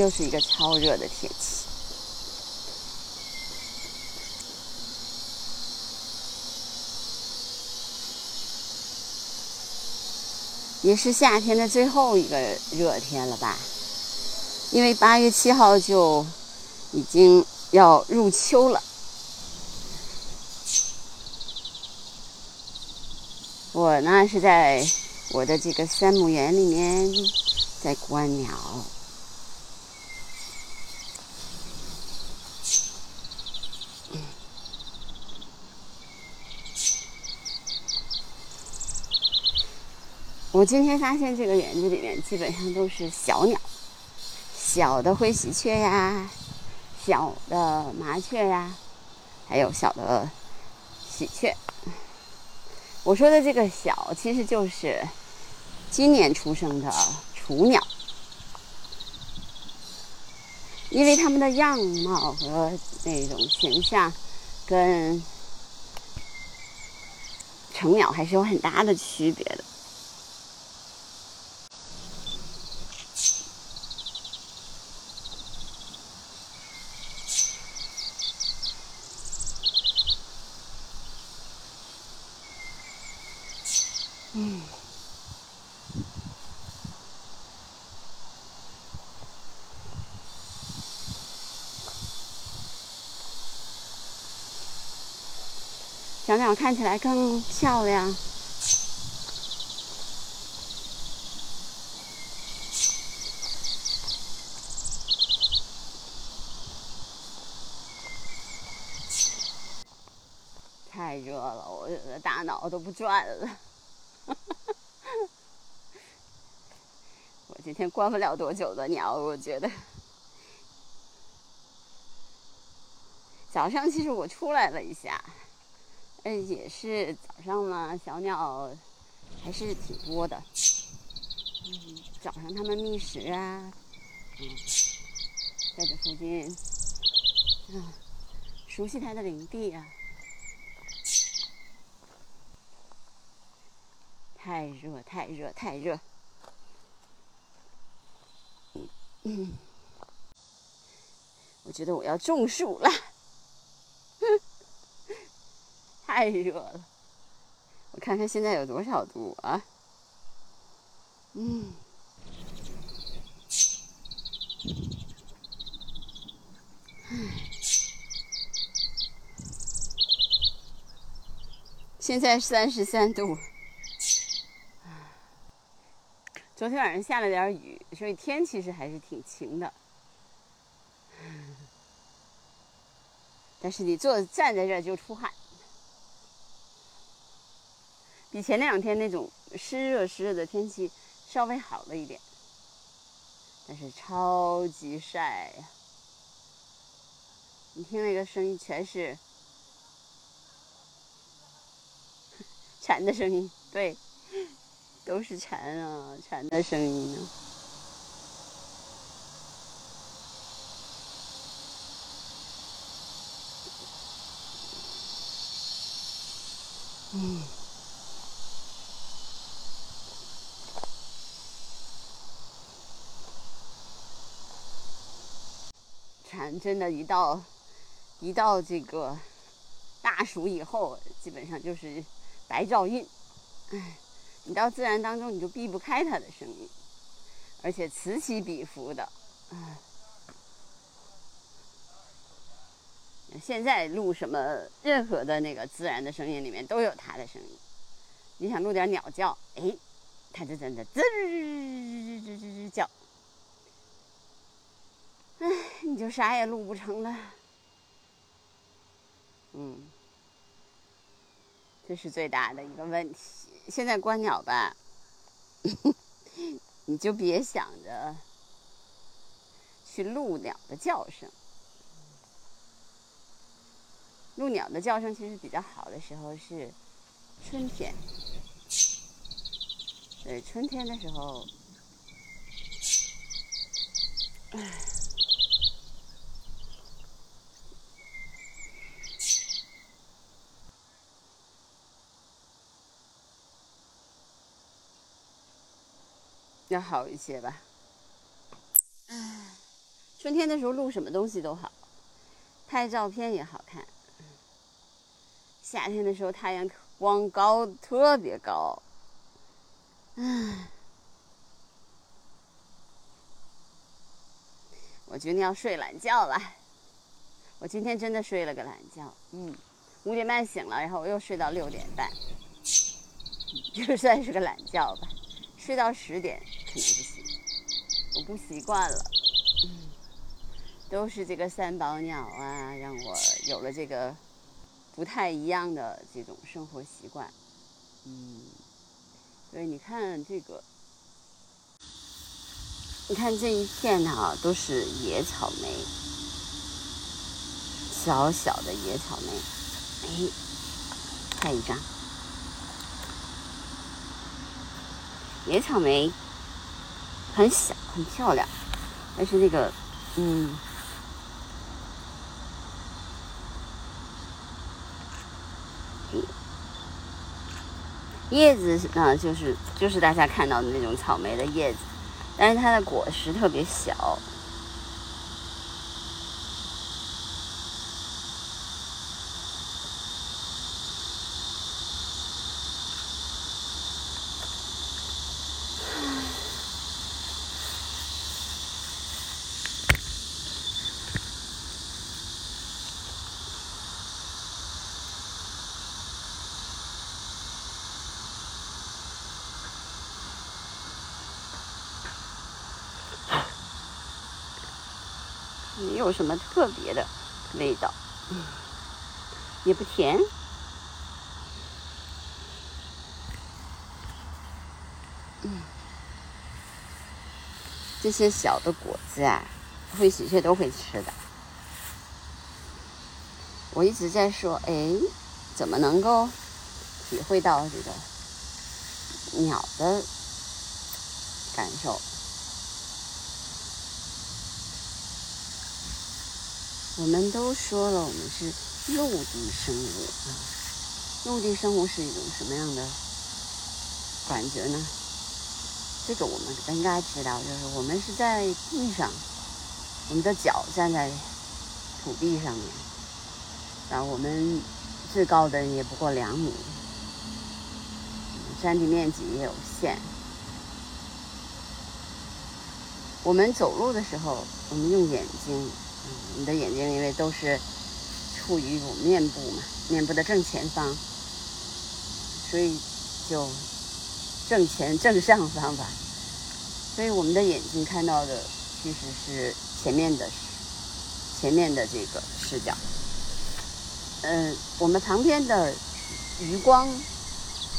又是一个超热的天气。也是夏天的最后一个热天了吧？因为八月七号就已经要入秋了。我呢是在我的这个三亩园里面在观鸟。我今天发现这个园子里面基本上都是小鸟，小的灰喜鹊呀，小的麻雀呀，还有小的喜鹊。我说的这个小，其实就是今年出生的雏鸟，因为它们的样貌和那种形象跟成鸟还是有很大的区别的。嗯，小鸟看起来更漂亮。太热了，我的大脑都不转了。今天关不了多久的鸟，我觉得。早上其实我出来了一下，嗯，也是早上嘛，小鸟还是挺多的。嗯，早上它们觅食啊，在这附近，啊，熟悉它的领地啊。太热，太热，太热。嗯，我觉得我要中暑了，太热了。我看看现在有多少度啊？嗯，现在三十三度。昨天晚上下了点雨，所以天其实还是挺晴的。但是你坐站在这儿就出汗，比前两天那种湿热湿热的天气稍微好了一点，但是超级晒呀！你听那个声音，全是 蝉的声音，对。都是蝉啊，蝉的声音呢。嗯，蝉真的，一到一到这个大暑以后，基本上就是白噪音，哎。你到自然当中，你就避不开它的声音，而且此起彼伏的。现在录什么任何的那个自然的声音里面都有它的声音。你想录点鸟叫，哎，它就在那吱吱吱吱吱叫。哎，你就啥也录不成了。嗯，这是最大的一个问题。现在观鸟吧，你就别想着去录鸟的叫声。录鸟的叫声其实比较好的时候是春天，对，春天的时候，唉。要好一些吧。唉，春天的时候录什么东西都好，拍照片也好看。夏天的时候太阳光高特别高，唉，我决定要睡懒觉了。我今天真的睡了个懒觉，嗯，五点半醒了，然后我又睡到六点半，就算是个懒觉吧。睡到十点肯定不行，我不习惯了。嗯，都是这个三宝鸟啊，让我有了这个。不太一样的这种生活习惯，嗯，所以你看这个，你看这一片哈，都是野草莓，小小的野草莓，哎，拍一张，野草莓很小很漂亮，但是那个，嗯。叶子呢，就是就是大家看到的那种草莓的叶子，但是它的果实特别小。没有什么特别的味道，嗯也不甜。嗯，这些小的果子啊，灰喜鹊都会吃的。我一直在说，哎，怎么能够体会到这个鸟的感受？我们都说了，我们是陆地生物啊。陆地生物是一种什么样的感觉呢？这个我们应该知道，就是我们是在地上，我们的脚站在土地上面，啊，我们最高的也不过两米，占地面积也有限。我们走路的时候，我们用眼睛。你的眼睛因为都是处于我面部嘛，面部的正前方，所以就正前正上方吧。所以我们的眼睛看到的其实是前面的前面的这个视角。嗯，我们旁边的余光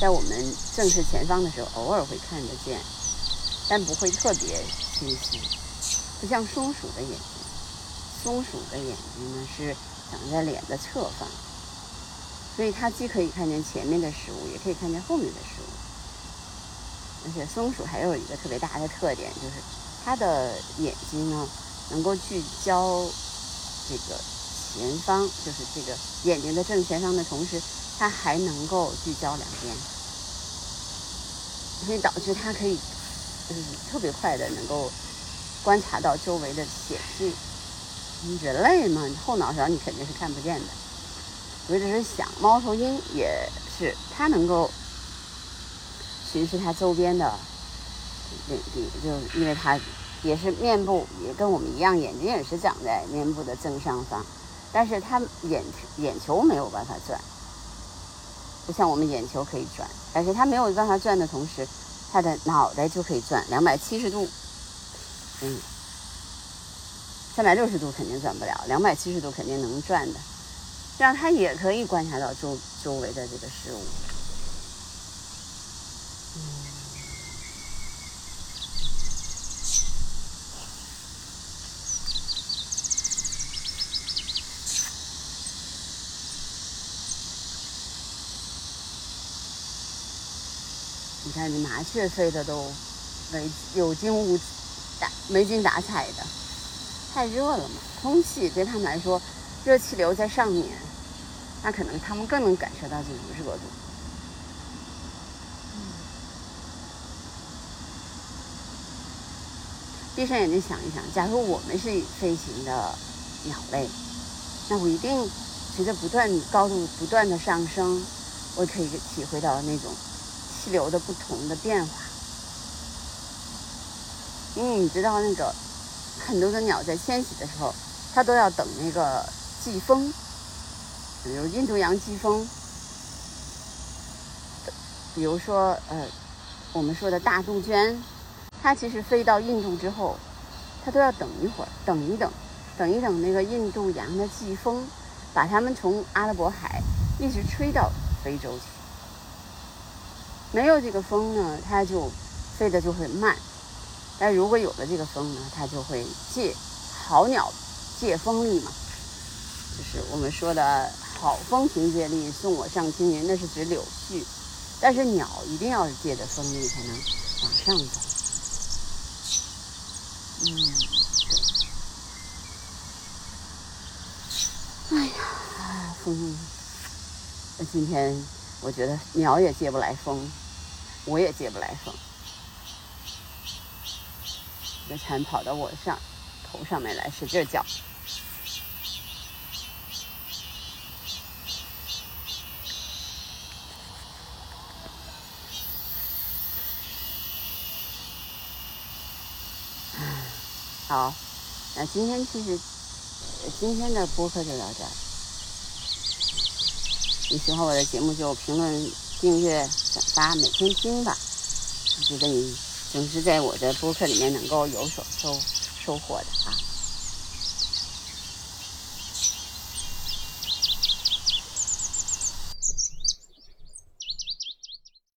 在我们正视前方的时候，偶尔会看得见，但不会特别清晰，不像松鼠的眼睛。松鼠的眼睛呢是长在脸的侧方，所以它既可以看见前面的食物，也可以看见后面的食物。而且松鼠还有一个特别大的特点，就是它的眼睛呢能够聚焦这个前方，就是这个眼睛的正前方的同时，它还能够聚焦两边，所以导致它可以嗯特别快的能够观察到周围的险境。人类嘛，后脑勺你肯定是看不见的。我只是想，猫头鹰也是，它能够巡视它周边的领地，就因为它也是面部也跟我们一样，眼睛也是长在面部的正上方，但是它眼眼球没有办法转，不像我们眼球可以转，而且它没有办法转的同时，它的脑袋就可以转两百七十度，嗯。三百六十度肯定转不了，两百七十度肯定能转的，这样它也可以观察到周周围的这个事物。你看，这麻雀飞的都没有惊无打没精打采的。太热了嘛，空气对他们来说，热气流在上面，那可能他们更能感受到这种热度。闭上眼睛想一想，假如我们是飞行的鸟类，那我一定随着不断高度不断的上升，我可以体会到那种气流的不同的变化。因为你知道，那个很多的鸟在迁徙的时候，它都要等那个季风，比如印度洋季风，比如说呃，我们说的大杜鹃。它其实飞到印度之后，它都要等一会儿，等一等，等一等那个印度洋的季风，把它们从阿拉伯海一直吹到非洲去。没有这个风呢，它就飞得就会慢；但如果有了这个风呢，它就会借好鸟借风力嘛，就是我们说的好风凭借力，送我上青云，那是指柳絮。但是鸟一定要借着风力才能往上走。嗯，哎呀，风！那今天我觉得鸟也借不来风，我也借不来风。那蝉跑到我上头上面来，使劲叫。好，那今天其实今天的播客就到这儿。你喜欢我的节目就评论、订阅、转发，每天听吧。我觉得你总是在我的播客里面能够有所收收获的啊。